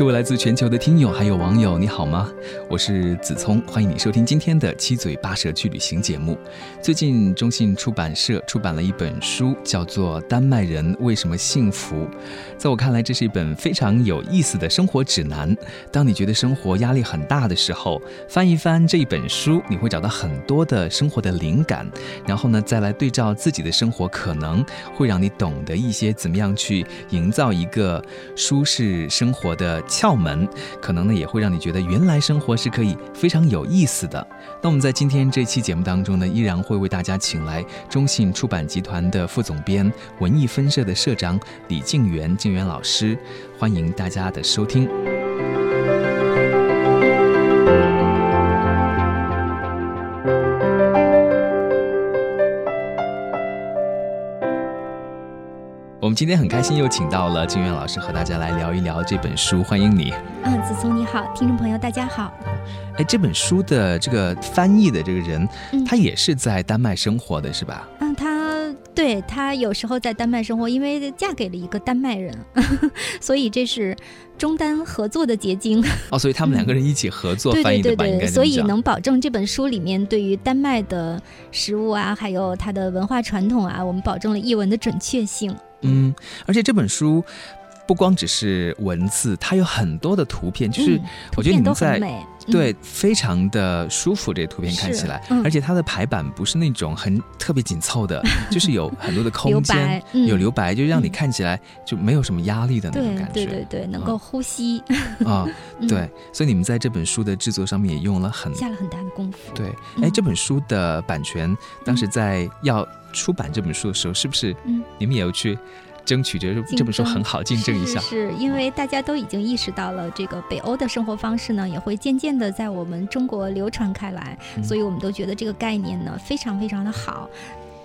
各位来自全球的听友还有网友，你好吗？我是子聪，欢迎你收听今天的七嘴八舌去旅行节目。最近中信出版社出版了一本书，叫做《丹麦人为什么幸福》。在我看来，这是一本非常有意思的生活指南。当你觉得生活压力很大的时候，翻一翻这一本书，你会找到很多的生活的灵感。然后呢，再来对照自己的生活，可能会让你懂得一些怎么样去营造一个舒适生活的。窍门可能呢也会让你觉得原来生活是可以非常有意思的。那我们在今天这期节目当中呢，依然会为大家请来中信出版集团的副总编、文艺分社的社长李静元静元老师，欢迎大家的收听。们今天很开心，又请到了金源老师和大家来聊一聊这本书，欢迎你。嗯，子聪你好，听众朋友大家好。哎，这本书的这个翻译的这个人，他也是在丹麦生活的，是吧？嗯，他对他有时候在丹麦生活，因为嫁给了一个丹麦人，所以这是中丹合作的结晶。哦，所以他们两个人一起合作 翻译的吧？应该所以能保证这本书里面对于丹麦的食物啊，还有它的文化传统啊，我们保证了译文的准确性。嗯，而且这本书不光只是文字，它有很多的图片，就是我觉得你们在对非常的舒服，这图片看起来，而且它的排版不是那种很特别紧凑的，就是有很多的空间，有留白，就让你看起来就没有什么压力的那种感觉，对对对，能够呼吸。啊，对，所以你们在这本书的制作上面也用了很下了很大的功夫，对，哎，这本书的版权当时在要。出版这本书的时候，是不是？嗯，你们也要去争取，觉得这本书很好，竞争一下。是因为大家都已经意识到了，这个北欧的生活方式呢，也会渐渐的在我们中国流传开来，所以我们都觉得这个概念呢，非常非常的好。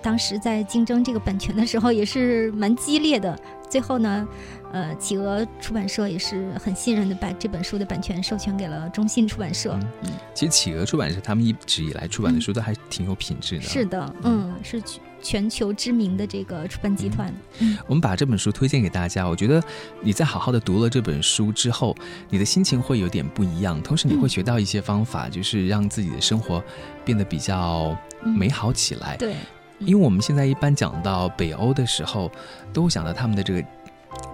当时在竞争这个版权的时候，也是蛮激烈的。最后呢，呃，企鹅出版社也是很信任的，把这本书的版权授权给了中信出版社。嗯，其实企鹅出版社他们一直以来出版的书都还挺有品质的。是的，嗯，是全球知名的这个出版集团。嗯我们把这本书推荐给大家，我觉得你在好好的读了这本书之后，你的心情会有点不一样，同时你会学到一些方法，就是让自己的生活变得比较美好起来。对。因为我们现在一般讲到北欧的时候，都会想到他们的这个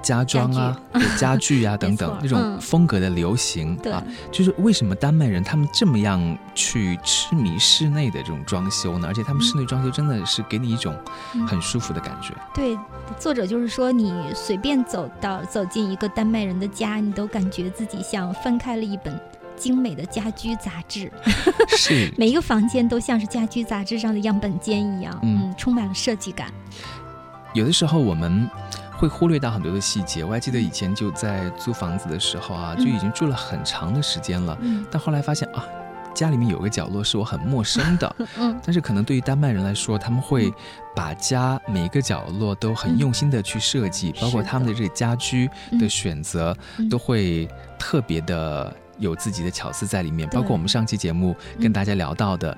家装啊、家具啊等等那种风格的流行啊。就是为什么丹麦人他们这么样去痴迷室内的这种装修呢？而且他们室内装修真的是给你一种很舒服的感觉。对，作者就是说，你随便走到走进一个丹麦人的家，你都感觉自己像翻开了一本。精美的家居杂志，是每一个房间都像是家居杂志上的样本间一样，嗯，充满了设计感。有的时候我们会忽略到很多的细节。我还记得以前就在租房子的时候啊，就已经住了很长的时间了，但后来发现啊，家里面有个角落是我很陌生的，嗯，但是可能对于丹麦人来说，他们会把家每一个角落都很用心的去设计，包括他们的这个家居的选择都会特别的。有自己的巧思在里面，包括我们上期节目跟大家聊到的，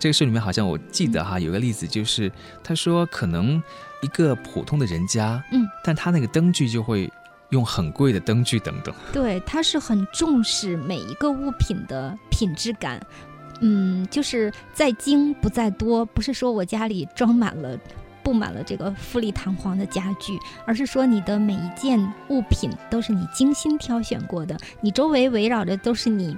这个书里面好像我记得哈，有个例子就是他说可能一个普通的人家，嗯，但他那个灯具就会用很贵的灯具等等。对，他是很重视每一个物品的品质感，嗯，就是在精不在多，不是说我家里装满了。布满了这个富丽堂皇的家具，而是说你的每一件物品都是你精心挑选过的，你周围围绕着都是你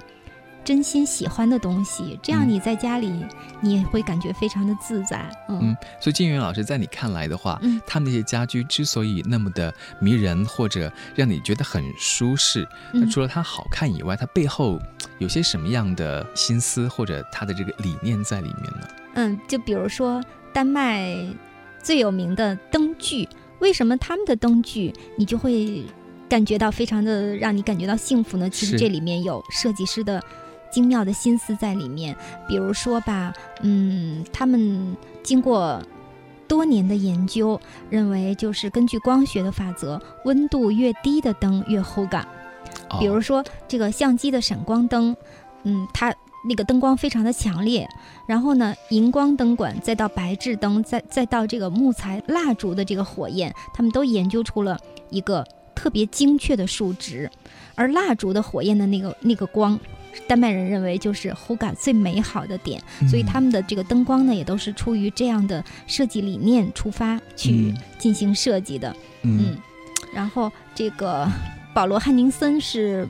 真心喜欢的东西，这样你在家里你也会感觉非常的自在。嗯，所以金云老师在你看来的话，嗯他那些家居之所以那么的迷人，或者让你觉得很舒适，那除了它好看以外，它背后有些什么样的心思或者它的这个理念在里面呢？嗯，就比如说丹麦。最有名的灯具，为什么他们的灯具你就会感觉到非常的让你感觉到幸福呢？其实这里面有设计师的精妙的心思在里面。比如说吧，嗯，他们经过多年的研究认为，就是根据光学的法则，温度越低的灯越厚感。哦比如说这个相机的闪光灯，嗯，它那个灯光非常的强烈，然后呢，荧光灯管，再到白炽灯，再再到这个木材蜡烛的这个火焰，他们都研究出了一个特别精确的数值，而蜡烛的火焰的那个那个光。丹麦人认为就是齁感最美好的点，所以他们的这个灯光呢，也都是出于这样的设计理念出发去嗯进行设计的。嗯嗯，然后这个保罗·汉宁森是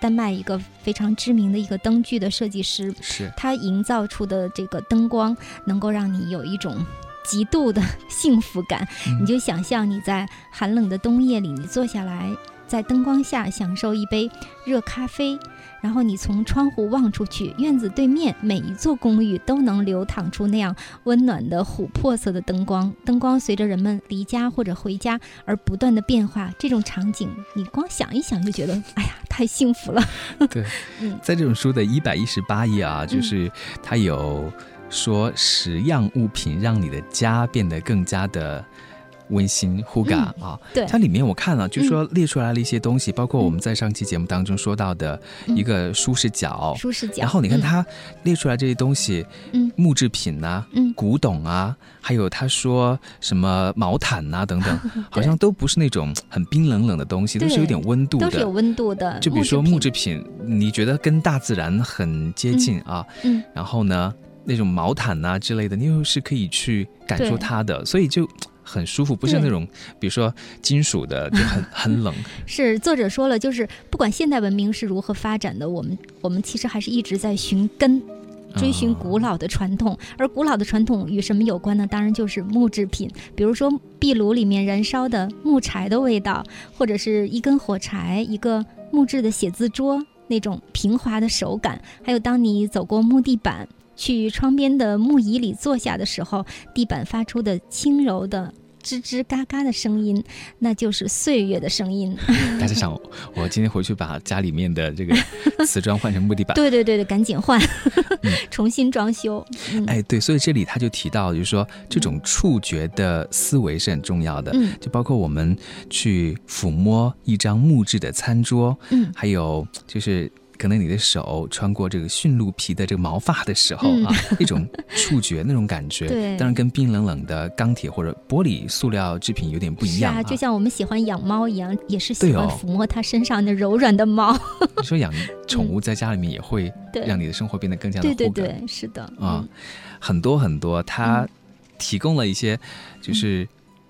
丹麦一个非常知名的一个灯具的设计师，是他营造出的这个灯光能够让你有一种极度的幸福感。嗯你就想象你在寒冷的冬夜里，你坐下来，在灯光下享受一杯热咖啡。然后你从窗户望出去，院子对面每一座公寓都能流淌出那样温暖的琥珀色的灯光。灯光随着人们离家或者回家而不断的变化，这种场景你光想一想就觉得，哎呀，太幸福了。对，嗯在这本书的一百一十八页啊，就是它有说十样物品让你的家变得更加的。温馨呼嘎啊！对它里面我看了，就说列出来了一些东西，包括我们在上期节目当中说到的一个舒适角，舒适角。然后你看嗯，它列出来这些东西，嗯木制品呐、嗯古董啊，还有他说什么毛毯呐、等等，好像都不是那种很冰冷冷的东西，都是有点温度都是有的。温度的。就比如说木制品，你觉得跟大自然很接近啊，嗯，然后呢，那种毛毯呐、之类的，你又是可以去感受它的，所以就很舒服，不是那种比如说金属的就很 很冷。是作者说了，就是不管现代文明是如何发展的，我们我们其实还是一直在寻根。追寻啊古老的传统，而古老的传统与什么有关呢？当然就是木制品，比如说壁炉里面燃烧的木柴的味道，或者是一根火柴、一个木质的写字桌那种平滑的手感，还有当你走过木地板，去窗边的木椅里坐下的时候，地板发出的轻柔的吱吱嘎嘎的声音，那就是岁月的声音。大家想，我今天回去把家里面的这个 瓷砖换成木地板。对对对对，赶紧换，重新装修。嗯，哎，对，所以这里他就提到，就是说这种触觉的思维是很重要的，嗯就包括我们去抚摸一张木质的餐桌，嗯还有就是。可能你的手穿过这个驯鹿皮的这个毛发的时候、嗯。啊，那种触觉、那种感觉，对。当然跟冰冷冷的钢铁或者玻璃、塑料制品有点不一样是啊，就像我们喜欢养猫一样，也是喜欢抚摸它身上的柔软的毛。你说养宠物在家里面也会对。让你的生活变得更加的对对对，是的。啊嗯，很多很多，它嗯。提供了一些就是。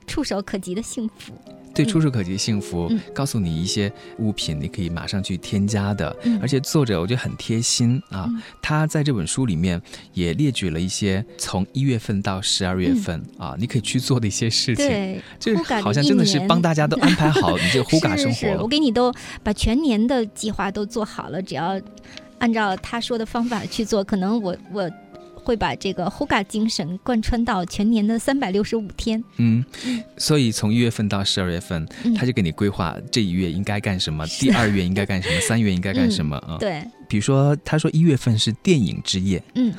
触手可及的幸福。对，嗯触手可及幸福，嗯告诉你一些物品，你可以马上去添加的。嗯而且作者我觉得很贴心啊，嗯他在这本书里面也列举了一些从一月份到十二月份、啊，你可以去做的一些事情。嗯对，这呼嘎好像真的是帮大家都安排好你这个呼嘎 生活是是，我。给你都把全年的计划都做好了，只要按照他说的方法去做，可能我我会把这个 Hoga 精神贯穿到全年的三百六十五天。嗯，所以从一月份到十二月份，嗯他就给你规划这一月应该干什么，第二月应该干什么，三月应该干什么啊。对，比如说，他说一月份是电影之夜，嗯，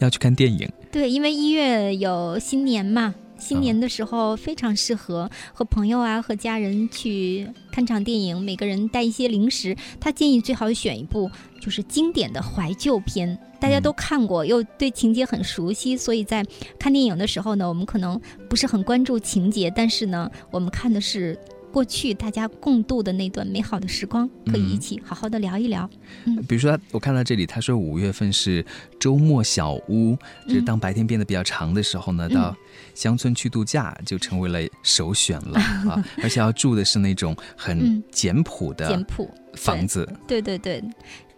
要去看电影。对，因为一月有新年嘛，新年的时候非常适合和朋友啊、和家人去看场电影，每个人带一些零食。他建议最好选一部就是经典的怀旧片，大家都看过，又对情节很熟悉，所以在看电影的时候呢，我们可能不是很关注情节，但是呢，我们看的是。过去大家共度的那段美好的时光，可以一嗯起好好的聊一聊。嗯比如说，我看到这里，他说五月份是周末小屋，就是当白天变得比较长的时候呢，嗯到乡村去度假就成为了首选了 啊！而且要住的是那种很嗯。简朴的简朴，房子，对对对，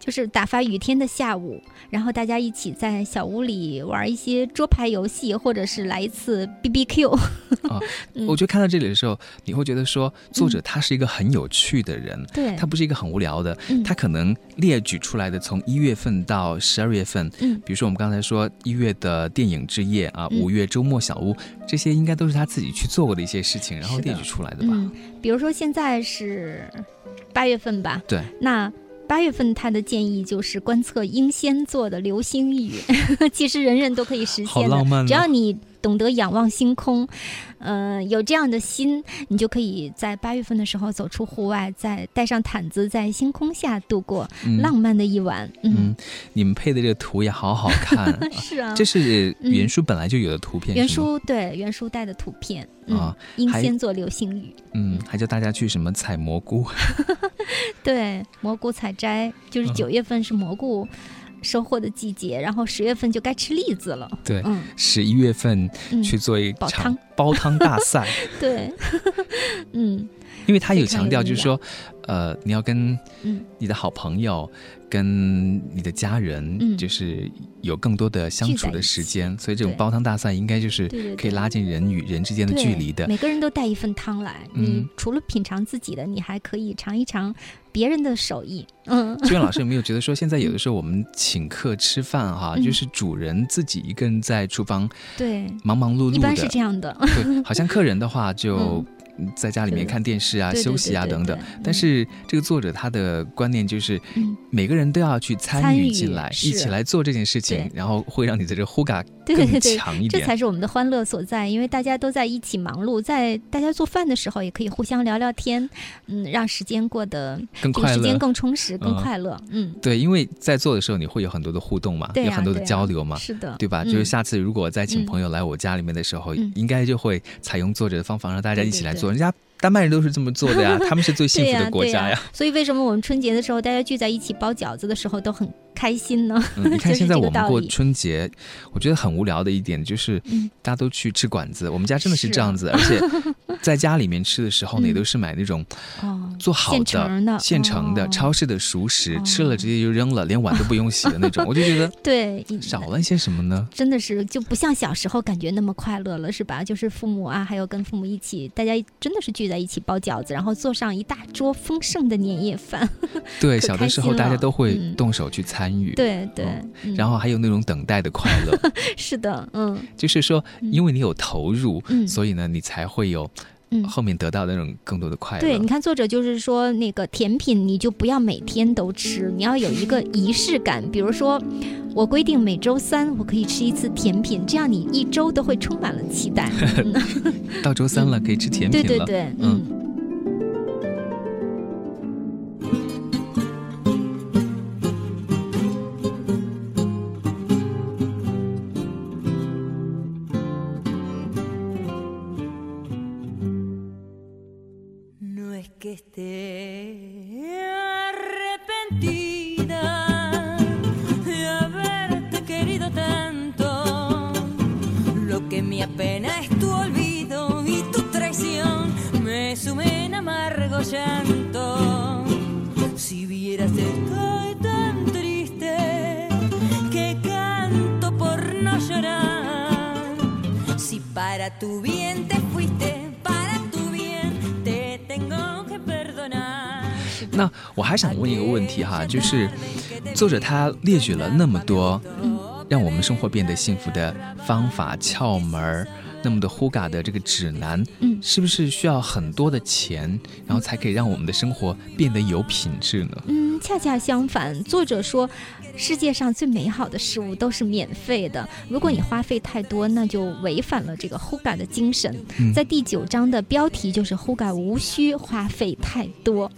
就是打发雨天的下午，然后大家一起在小屋里玩一些桌牌游戏，或者是来一次 B B Q。嗯我觉得看到这里的时候，你会觉得说，作者他是一个很有趣的人，对。他不是一个很无聊的，嗯。他可能列举出来的从一月份到十二月份，嗯。比如说我们刚才说一月的电影之夜啊，嗯。五月周末小屋，这些应该都是他自己去做过的一些事情，然后列举出来的吧？嗯，比如说现在是八月份吧，对，那。八月份他的建议就是观测英仙座的流星雨，其实人人都可以实现只要你懂得仰望星空，呃，有这样的心，你就可以在八月份的时候走出户外，再带上毯子，在星空下度过浪漫的一晚。嗯，你们配的这个图也好好看，是啊，这是原书本来就有的图片，原书对原书带的图片。啊，英仙座流星雨，嗯，还叫大家去什么采蘑菇，对，蘑菇采摘，就是九月份是蘑菇。收获的季节，然后十月份就该吃栗子了。对，十一月份去做一场煲汤大赛。对，嗯，因为他有强调，就是说，呃，你要跟你的好朋友。跟你的家人，就是有更多的相处的时间，所以这种煲汤大赛应该就是可以拉近人与人之间的距离的。每个人都带一份汤来，嗯除了品尝自己的，你还可以尝一尝别人的手艺。嗯，志远老师有没有觉得说，现在有的 时候我们请客吃饭哈，就是主人自己一个人在厨房，对，忙忙碌碌的，一般是这样的。对，好像客人的话 就。在家里面看电视啊、休息啊等等，但是这个作者他的观念就是，每个人都要去参与进来，一起来做这件事情，然后会让你的这个呼嘎更强一点。这才是我们的欢乐所在，因为大家都在一起忙碌，在大家做饭的时候也可以互相聊聊天，嗯，让时间过得更快乐，时间更充实、更快乐。嗯，对，因为在做的时候你会有很多的互动嘛，有很多的交流嘛，是的，对吧？就是下次如果再请朋友来我家里面的时候，应该就会采用作者的方法，让大家一起来做，人家。丹麦人都是这么做的呀，他们是最幸福的 国家呀。所以为什么我们春节的时候大家聚在一起包饺子的时候都很开心呢？你看 现在我们过春节，我觉得很无聊的一点就是，大家都去吃馆子。我们家真的是这样子，而且 在家里面吃的时候呢，也都是买那种做好的、现成的、超市的熟食，吃了直接就扔了，连碗都不用洗的那种。我就觉得 对少了一些什么呢？真的是就不像小时候感觉那么快乐了，是吧？就是父母啊，还有跟父母一起，大家真的是聚在。一起包饺子，然后做上一大桌丰盛的年夜饭。对，小的时候大家都会动手去参与。对对，然后还有那种等待的快乐。是的，嗯，就是说，因为你有投入，所以呢，你才会有后面得到那种更多的快乐。对，你看作者就是说，那个甜品你就不要每天都吃，你要有一个仪式感。比如说，我规定每周三我可以吃一次甜品，这样你一周都会充满了期待。到周三了，可以吃甜品了。对对对，嗯。那我还想问一个问题哈，就是作者他列举了那么多让我们生活变得幸福的方法窍门儿。那么的呼嘎的这个指南，嗯，是不是需要很多的钱，然后才可以让我们的生活变得有品质呢？嗯，恰恰相反，作者说，世界上最美好的事物都是免费的。如果你花费太多，那就违反了这个 Hoga 的精神。在第九章的标题就是“ Hoga 无需花费太多”，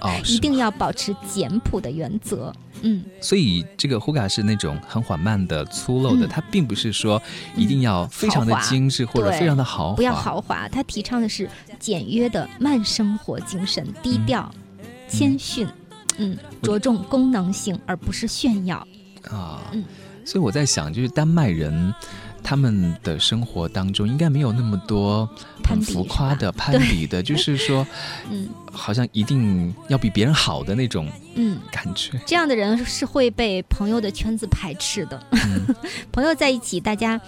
哦，一定要保持简朴的原则。嗯，所以这个 Hoga 是那种很缓慢的、粗陋的，它并不是说一定要非常的精致或者非常的豪华，不要豪华。它提倡的是简约的慢生活精神，低调、谦逊，嗯，着重功能性而不是炫耀啊。嗯，所以我在想，就是丹麦人。他们的生活当中应该没有那么多很浮夸的攀比的，就是说，嗯，好像一定要比别人好的那种，嗯，感觉。这样的人是会被朋友的圈子排斥的。朋友在一起，大家。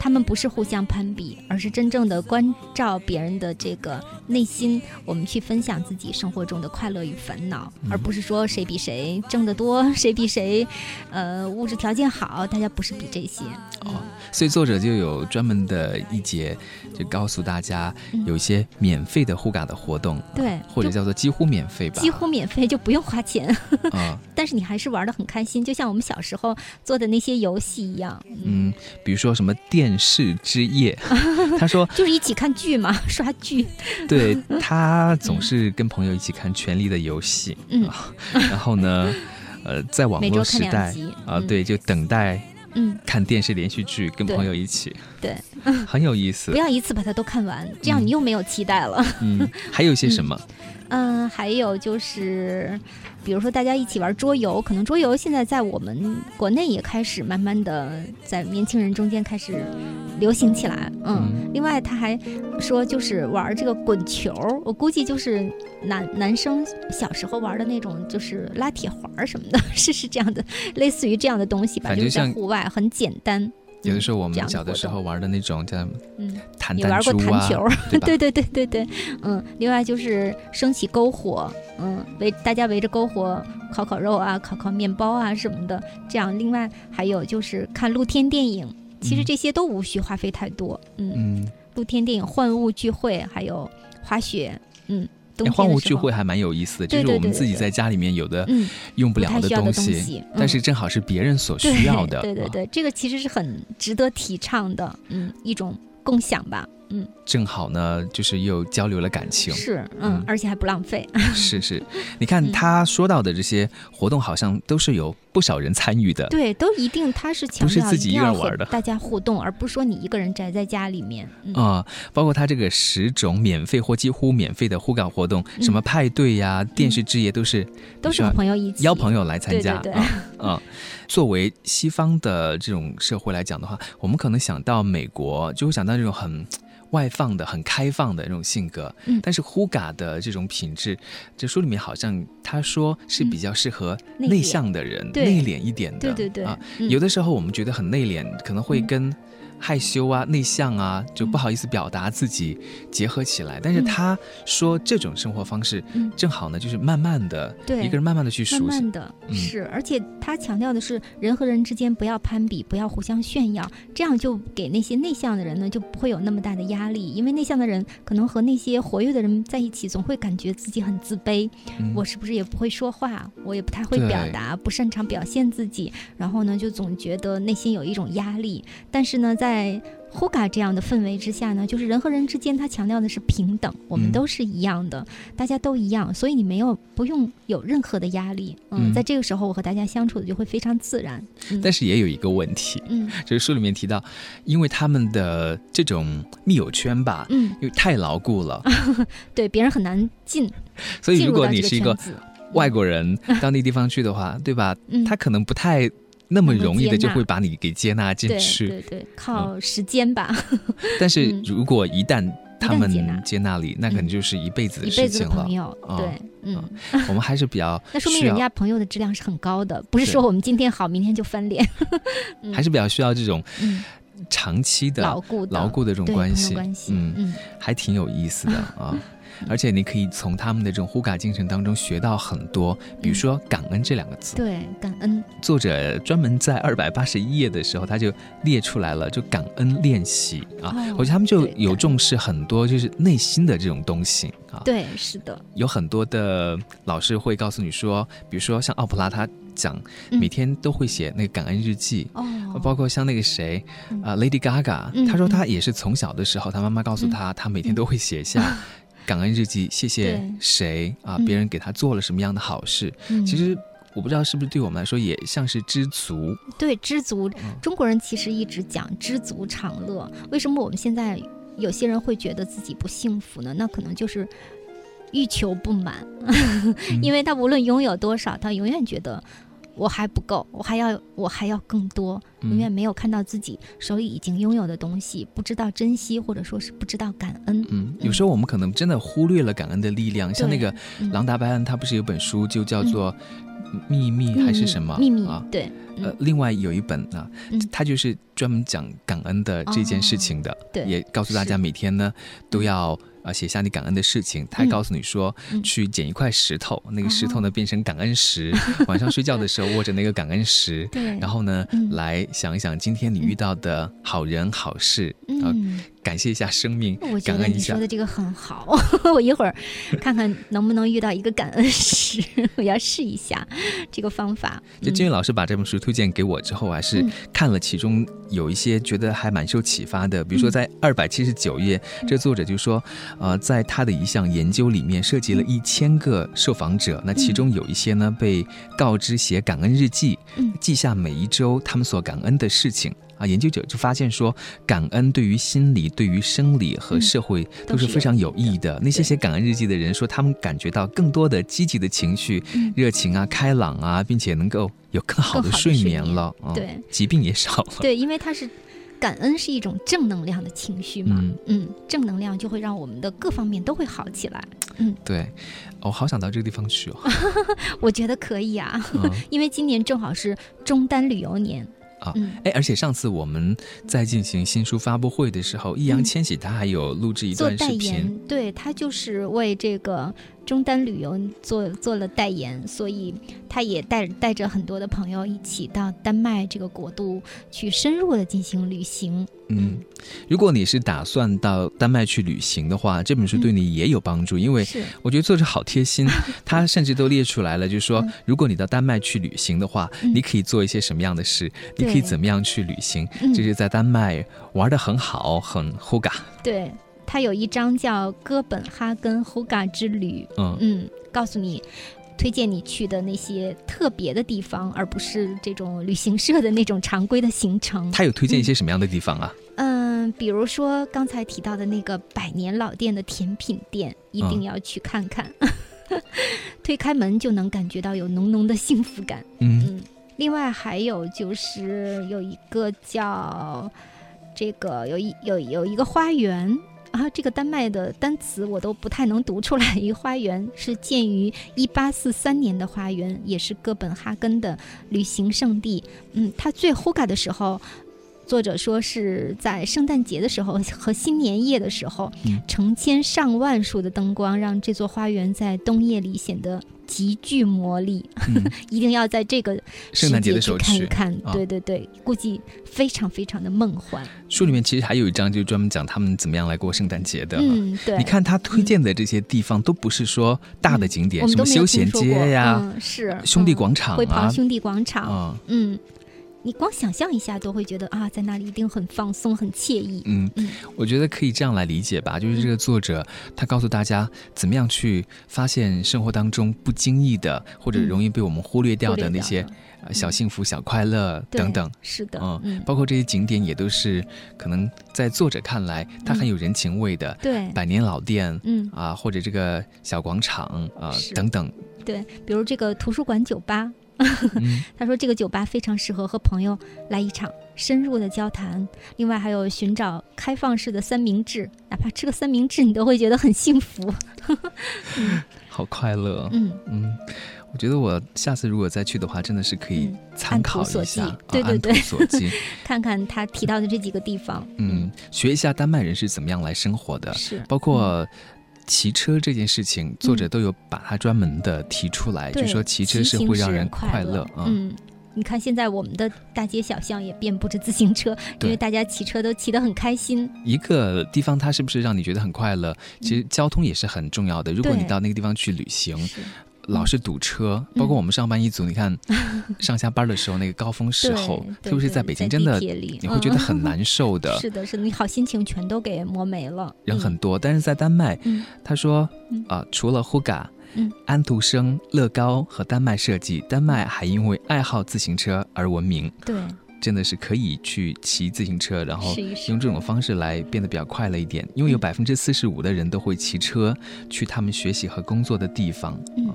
他们不是互相攀比，而是真正的关照别人的这个内心。我们去分享自己生活中的快乐与烦恼，而不是说谁比谁挣得多，谁比谁，呃，物质条件好。大家不是比这些。哦，所以作者就有专门的一节，就告诉大家有一些免费的互嘎的活动，对，或者叫做几乎免费吧，几乎免费就不用花钱，啊，但是你还是玩的很开心，就像我们小时候做的那些游戏一样。嗯，比如说什么电。视之夜。他说就是一起看剧嘛，刷剧。对他总是跟朋友一起看《权力的游戏》，嗯，然后呢，呃，在网络时代啊，嗯对，就等待嗯，看电视连续剧，跟朋友一起，对，很有意思不。要一次把它都看完，这样嗯你又没有期待了。嗯，还有一些什么？嗯，还有就是，比如说大家一起玩桌游，可能桌游现在在我们国内也开始慢慢的在年轻人中间开始流行起来。嗯，嗯另外他还说就是玩这个滚球，我估计就是男男生小时候玩的那种，就是拉铁环儿什么的，是是这样的，类似于这样的东西吧，就是在户外很简单。有的时候我们小的时候玩的那种叫嗯，弹弹你玩过珠啊对？对对对对对，嗯，另外就是升起篝火，嗯，围大家围着篝火烤烤肉啊，烤烤面包啊什么的，这样。另外还有就是看露天电影，其实嗯这些都无需花费太多，嗯，嗯，露天电影、换物聚会，还有滑雪，嗯，哎换的时候。物聚会，还蛮有意思的，就是我们自己在家里面有的嗯，用不了的东西，西，但是嗯正好是别人所需要的。啊对对对，这个其实是很值得提倡的，嗯，一种共享吧，嗯，正好呢，就是又交流了感情。是，嗯嗯，而且还不浪费，是是，你看嗯他说到的这些活动，好像都是有不少人参与的。对，都一定他是强调自己一个人玩的大家互动，而不是说你一个人宅在家里面。嗯，啊、包括他这个十种免费或几乎免费的互港活动，什么派对呀、电视之夜，都是都是和朋友一起邀朋友来参加对对对啊啊。作为西方的这种社会来讲的话，我们可能想到美国，就会想到这种很。外放的、很开放的那种性格，嗯。但是呼嘎的这种品质，这书里面好像他说是比较适合内向的人、对。内敛一点的，对对对。啊，嗯。有的时候我们觉得很内敛，可能会嗯。跟害羞啊、内向啊，就不好意思表达自己结合起来。但是嗯他说这种生活方式嗯正好呢，就是慢慢的，对一个人慢慢的去熟悉。慢慢的嗯是，而且他强调的是人和人之间不要攀比，不要互相炫耀，这样就给那些内向的人呢就不会有那么大的压力，因为内向的人可能和那些活跃的人在一起，总会感觉自己很自卑。嗯我是不是也不会说话？我也不太会表达，不擅长表现自己，然后呢，就总觉得内心有一种压力。但是呢，在 Hoga 这样的氛围之下呢，就是人和人之间，他强调的是平等，我们嗯都是一样的，大家都一样，所以你没有不用有任何的压力。嗯，嗯在这个时候，我和大家相处的就会非常自然。嗯但是也有一个问题，嗯就是书里面提到，因为他们的这种密友圈吧，嗯，因为太牢固了，对，别人很难进所以如果你是一个。外国人到那地方去的话，对吧？嗯他可能不太那么容易的就会把你给接纳进去。对对对，靠时间吧，但是嗯如果一旦他们接纳你，那可能嗯就是一辈子的事情了朋。友。啊对，嗯。我们还是比较 那说明人家朋友的质量是很高的，不是是说我们今天好，明天就翻脸。嗯还是比较需要这种嗯，长期的牢固的牢固的这种关系，关系，嗯，嗯，还挺有意思的啊。而且你可以从他们的这种呼嘎精神当中学到很多，比如说“感恩”这两个字。对，感恩，作者专门在二百八十一页的时候，他就列出来了，就感恩练习啊。哦我觉得他们就有重视很多就是内心的这种东西啊。对，是的，有很多的老师会告诉你说，比如说像奥普拉，他讲嗯每天都会写那个感恩日记。哦，包括像那个谁，嗯啊、l a d y Gaga，、嗯他说他也是从小的时候，他妈妈告诉他，他每天都会写下感恩日记，谢谢谁啊，嗯。别人给他做了什么样的好事。嗯。其实我不知道是不是对我们来说也像是知足，对知足。嗯，中国人其实一直讲知足常乐。为什么我们现在有些人会觉得自己不幸福呢？那可能就是欲求不满，嗯。因为他无论拥有多少，他永远觉得我还不够，我还要我还要更多，嗯。永远没有看到自己手里已经拥有的东西，不知道珍惜，或者说是不知道感恩。嗯，有时候我们可能真的忽略了感恩的力量。像那个嗯。朗达·白恩，他不是有本书就叫做《秘密》还是什么？秘密啊？对，呃嗯，另外有一本啊嗯，他就是专门讲感恩的这件事情的，对也告诉大家每天呢都要啊写下你感恩的事情。他还嗯。告诉你说，嗯。去捡一块石头，那个石头哦呢变成感恩石，晚上睡觉的时候握着那个感恩石。然后呢，嗯。来想一想今天你遇到的好人好事啊，嗯感谢一下生命，我觉得你感恩一下说的这个很好，我一会儿看看能不能遇到一个感恩师，我要试一下这个方法。就金玉老师把这本书推荐给我之后，啊是嗯看了其中有一些觉得还蛮受启发的。比如说嗯在二百七十九页，这作者就说，呃，在他的一项研究里面，涉及了嗯一千个受访者，那其中有一些呢被告知写感恩日记，嗯记下每一周他们所感恩的事情。啊，研究者就发现说，感恩对于心理、对于生理和嗯社会都是非常有益的。那些写感恩日记的人说，他们感觉到更多的积极的情绪、嗯热情啊、开朗啊，并且能够有更好的睡睡眠眠了。嗯对，疾病也少了。对，因为它是感恩是一种正能量的情绪嘛，嗯嗯正能量就会让我们的各方面都会好起来。嗯对，我好想到这个地方去哦。我觉得可以啊，嗯 因为今年正好是中单旅游年啊嗯，哎，而且上次我们在进行新书发布会的时候，易烊千玺他还有录制一段视频。言，对他就是为这个中单旅游做做了代言，所以他也带带着很多的朋友一起到丹麦这个国度去深入的进行旅行。嗯，如果你是打算到丹麦去旅行的话，这本书对你也有帮助，因为是。我觉得作者好贴心，他甚至都列出来了，就是说嗯，如果你到丹麦去旅行的话，嗯。你可以做一些什么样的事，你可以怎么样去旅行，嗯。就是在丹麦玩的很好，很 hoga。对他有一张叫《哥本哈根 Hoga 之旅》，嗯嗯，告诉你。推荐你去的那些特别的地方，而不是这种旅行社的那种常规的行程。他有推荐一些什么样的地方啊？嗯，比如说刚才提到的那个百年老店的甜品店，一定嗯要去看看。推开门就能感觉到有浓浓的幸福感。嗯嗯，另外还有就是有一个叫这个有一有有一个花园。啊，这个丹麦的单词我都不太能读出来。一个花园是建于一八四三年的花园，也是哥本哈根的旅行胜地。嗯，它最 hoga 的时候，作者说是在圣诞节的时候和新年夜的时候，嗯成千上万束的灯光让这座花园在冬夜里显得极具魔力。嗯，一定要在这个圣诞节的时候去看一看。啊对对对，估计非常非常的梦幻。书里面其实还有一章就专门讲他们怎么样来过圣诞节的。嗯，对。你看他推荐的这些地方都不是说大的景点，什么休闲街呀、嗯、是兄弟嗯广场会跑啊，兄弟广场。啊，嗯，你光想象一下都会觉得啊，在那里一定很放松、很惬意。嗯。嗯，我觉得可以这样来理解吧，就是这个作者他告诉大家怎么样去发现生活当中不经意的或者嗯容易被我们忽略掉的那些小幸福、小快乐等等。是的，嗯嗯，包括这些景点也都是可能在作者看来，它很有人情味的，对，百年老店嗯，啊，或者这个小广场啊等等。对，比如这个图书馆酒吧，嗯 他说这个酒吧非常适合和朋友来一场深入的交谈。另外还有寻找开放式的三明治，哪怕吃个三明治，你都会觉得很幸福。好快乐。嗯，嗯，我觉得我下次如果再去的话，真的是可以嗯参考一下，骥对对对。看看他提到的这几个地方，嗯，学一下丹麦人是怎么样来生活的，是包括。骑车这件事情，作者都有把它专门的提出来，就说骑车是会让人快乐啊。嗯，你看现在我们的大街小巷也遍布着自行车，因为大家骑车都骑得很开心。一个地方它是不是让你觉得很快乐？其实交通也是很重要的。如果你到那个地方去旅行，是老是堵车，嗯包括我们上班一族，你看 上下班的时候那个高峰时候，特别是在北京，真的你会觉得嗯很难受的。是的，是的，你好心情全都给磨没了。人很多，但是在丹麦，嗯他说嗯啊、除了 Huga、嗯安徒生、乐高和丹麦设计，丹麦还因为爱好自行车而闻名。对，真的是可以去骑自行车，然后用这种方式来变得比较快乐一点。因为有嗯百分之四十五的人都会骑车去他们学习和工作的地方。嗯啊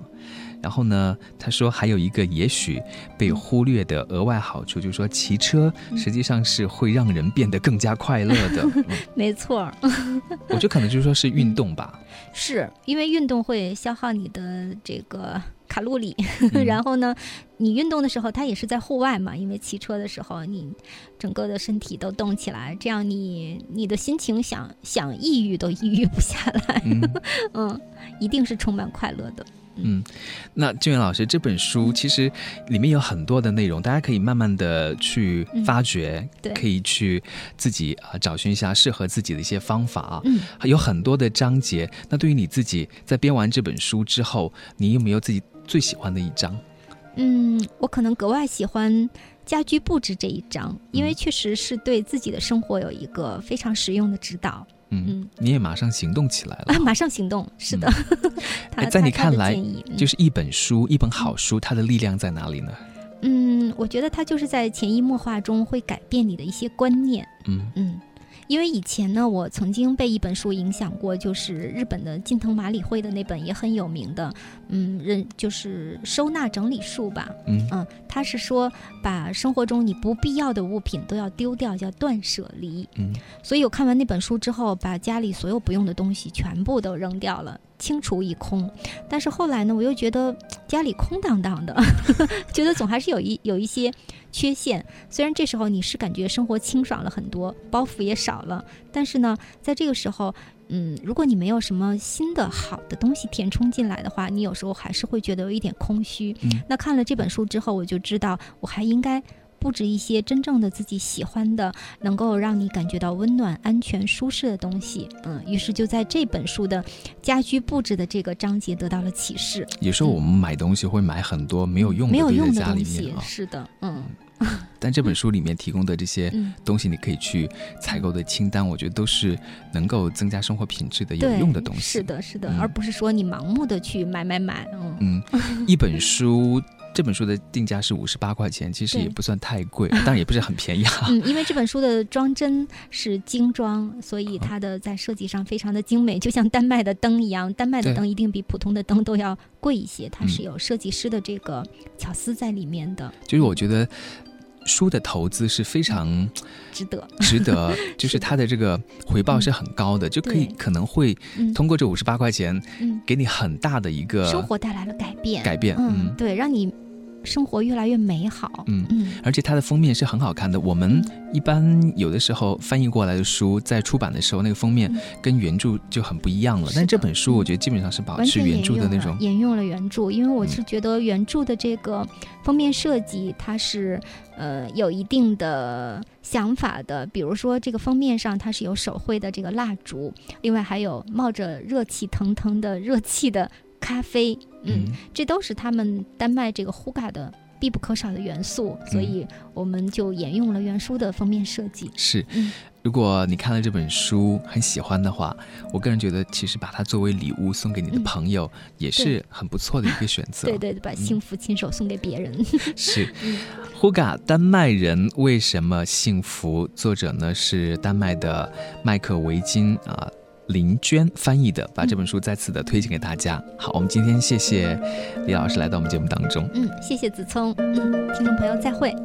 然后呢，他说还有一个也许被嗯忽略的额外好处，就是说骑车嗯实际上是会让人变得更加快乐的。嗯没错，我觉得可能就是说是运动吧。是因为运动会消耗你的这个卡路里，嗯 然后呢，你运动的时候，它也是在户外嘛，因为骑车的时候，你整个的身体都动起来，这样你你的心情想想抑郁都抑郁不下来，嗯，嗯，一定是充满快乐的。嗯，那静远老师这本书其实里面有很多的内容，大家可以慢慢的去发掘，对，可以去自己啊找寻一下适合自己的一些方法啊。嗯，有很多的章节。那对于你自己，在编完这本书之后，你有没有自己最喜欢的一章？嗯，我可能格外喜欢家居布置这一章，因为确实是对自己的生活有一个非常实用的指导。嗯，你也马上行动起来了啊！马上行动，是的。在你看来，就是一本书，一本好书，它的力量在哪里呢？嗯，我觉得它就是在潜移默化中会改变你的一些观念。嗯嗯。因为以前呢，我曾经被一本书影响过，就是日本的近藤麻里惠的那本也很有名的，嗯，人就是收纳整理术吧，嗯。嗯，他是说把生活中你不必要的物品都要丢掉，叫断舍离，嗯，所以我看完那本书之后，把家里所有不用的东西全部都扔掉了。清除一空，但是后来呢，我又觉得家里空荡荡的，觉得总还是有一有一些缺陷。虽然这时候你是感觉生活清爽了很多，包袱也少了，但是呢，在这个时候，嗯，如果你没有什么新的好的东西填充进来的话，你有时候还是会觉得有一点空虚。那看了这本书之后，我就知道我还应该。布置一些真正的自己喜欢的，能够让你感觉到温暖、安全、舒适的东西。嗯，于是就在这本书的家居布置的这个章节得到了启示。有时候我们买东西会买很多没有用的，没有用的东西。是的，嗯。但这本书里面提供的这些东西，你可以去采购的清单，我觉得都是能够增加生活品质的有用的东西。是的，是的，而不是说你盲目的去买买买。嗯，一本书。这本书的定价是五十八块钱，其实也不算太贵，当然也不是很便宜啊。嗯，因为这本书的装帧是精装，所以它的在设计上非常的精美，就像丹麦的灯一样。丹麦的灯一定比普通的灯都要贵一些，它是有设计师的这个巧思在里面的。就是我觉得书的投资是非常值得，值得，就是它的这个回报是很高的，就可以可能会通过这五十八块钱，给你很大的一个生活带来了改变，改变，嗯，对，让你。生活越来越美好，嗯嗯，而且它的封面是很好看的。我们一般有的时候翻译过来的书，在出版的时候，那个封面跟原著就很不一样了。但这本书，我觉得基本上是保持原著的那种，沿用了原著。因为我是觉得原著的这个封面设计，它是呃有一定的想法的。比如说，这个封面上它是有手绘的这个蜡烛，另外还有冒着热气腾腾的热气的。咖啡，嗯，这都是他们丹麦这个 Huga 的必不可少的元素，所以我们就沿用了原书的封面设计。是，如果你看了这本书很喜欢的话，我个人觉得其实把它作为礼物送给你的朋友也是很不错的一个选择。对对，把幸福亲手送给别人。是，，Huga 丹麦人为什么幸福？作者呢是丹麦的麦克维金啊。林娟翻译的，把这本书再次的推荐给大家。好，我们今天谢谢李老师来到我们节目当中。嗯，谢谢子聪。嗯，听众朋友再会。